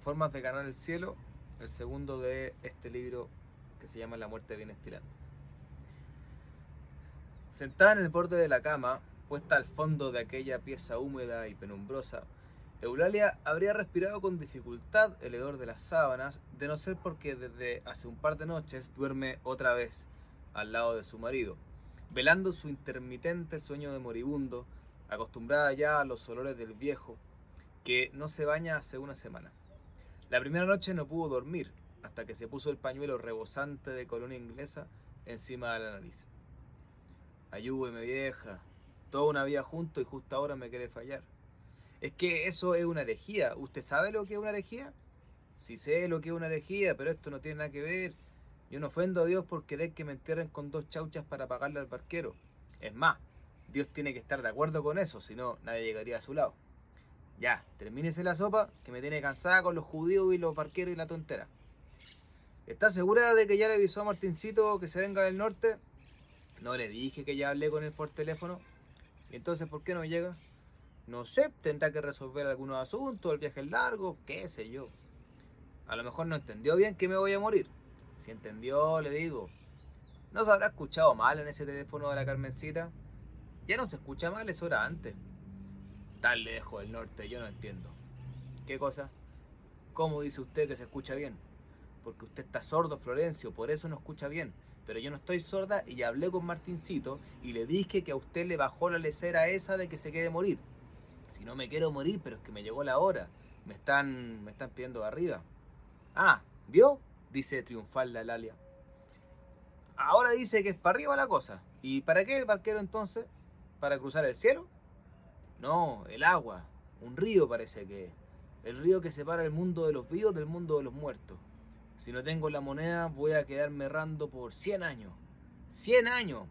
formas de ganar el cielo, el segundo de este libro que se llama La muerte bien estilante. Sentada en el borde de la cama, puesta al fondo de aquella pieza húmeda y penumbrosa, Eulalia habría respirado con dificultad el hedor de las sábanas, de no ser porque desde hace un par de noches duerme otra vez al lado de su marido, velando su intermitente sueño de moribundo, acostumbrada ya a los olores del viejo, que no se baña hace una semana. La primera noche no pudo dormir hasta que se puso el pañuelo rebosante de colonia inglesa encima de la nariz. Ayúdeme, vieja. Toda una vida junto y justo ahora me quiere fallar. Es que eso es una herejía. ¿Usted sabe lo que es una herejía? Sí sé lo que es una herejía, pero esto no tiene nada que ver. Yo no ofendo a Dios por querer que me entierren con dos chauchas para pagarle al barquero. Es más, Dios tiene que estar de acuerdo con eso, si no, nadie llegaría a su lado. Ya, termínese la sopa, que me tiene cansada con los judíos y los barqueros y la tontera. ¿Está segura de que ya le avisó a Martincito que se venga del norte? No le dije que ya hablé con él por teléfono. ¿Y entonces por qué no llega? No sé, tendrá que resolver algunos asuntos, el viaje es largo, qué sé yo. A lo mejor no entendió bien que me voy a morir. Si entendió, le digo. ¿No se habrá escuchado mal en ese teléfono de la Carmencita? Ya no se escucha mal, es hora antes tan lejos del norte, yo no entiendo. ¿Qué cosa? ¿Cómo dice usted que se escucha bien? Porque usted está sordo, Florencio, por eso no escucha bien. Pero yo no estoy sorda y ya hablé con Martincito y le dije que a usted le bajó la lecera esa de que se quiere morir. Si no me quiero morir, pero es que me llegó la hora. Me están, me están pidiendo arriba. Ah, ¿vio? Dice triunfal la Lalia. Ahora dice que es para arriba la cosa. ¿Y para qué el barquero entonces? ¿Para cruzar el cielo? No, el agua. Un río parece que El río que separa el mundo de los vivos del mundo de los muertos. Si no tengo la moneda, voy a quedarme errando por 100 años. ¡100 años!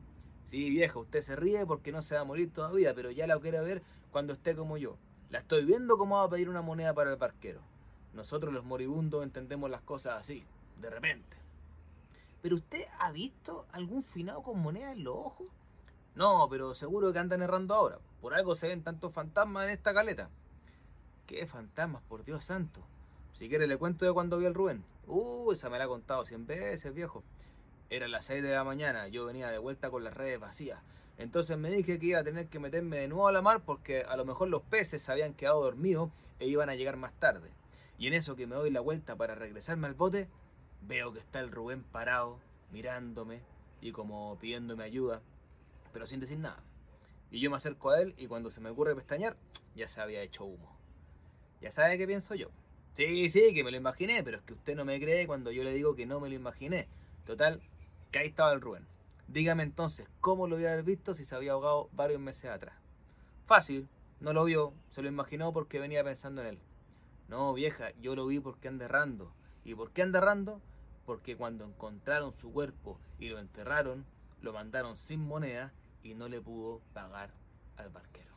Sí, vieja, usted se ríe porque no se va a morir todavía, pero ya la quiere ver cuando esté como yo. La estoy viendo cómo va a pedir una moneda para el parquero. Nosotros los moribundos entendemos las cosas así, de repente. ¿Pero usted ha visto algún finado con moneda en los ojos? No, pero seguro que andan errando ahora. Por algo se ven tantos fantasmas en esta caleta. ¿Qué fantasmas, por Dios santo? Si quiere le cuento de cuando vi al Rubén. Uh, esa me la ha contado cien veces, viejo. Era las 6 de la mañana, yo venía de vuelta con las redes vacías. Entonces me dije que iba a tener que meterme de nuevo a la mar porque a lo mejor los peces se habían quedado dormidos e iban a llegar más tarde. Y en eso que me doy la vuelta para regresarme al bote, veo que está el Rubén parado, mirándome y como pidiéndome ayuda pero sin decir nada. Y yo me acerco a él y cuando se me ocurre pestañear, ya se había hecho humo. Ya sabe qué pienso yo. Sí, sí, que me lo imaginé, pero es que usted no me cree cuando yo le digo que no me lo imaginé. Total, que ahí estaba el Rubén. Dígame entonces, ¿cómo lo haber visto si se había ahogado varios meses atrás? Fácil, no lo vio, se lo imaginó porque venía pensando en él. No, vieja, yo lo vi porque anda errando. ¿Y por qué anda errando? Porque cuando encontraron su cuerpo y lo enterraron, lo mandaron sin moneda y no le pudo pagar al barquero.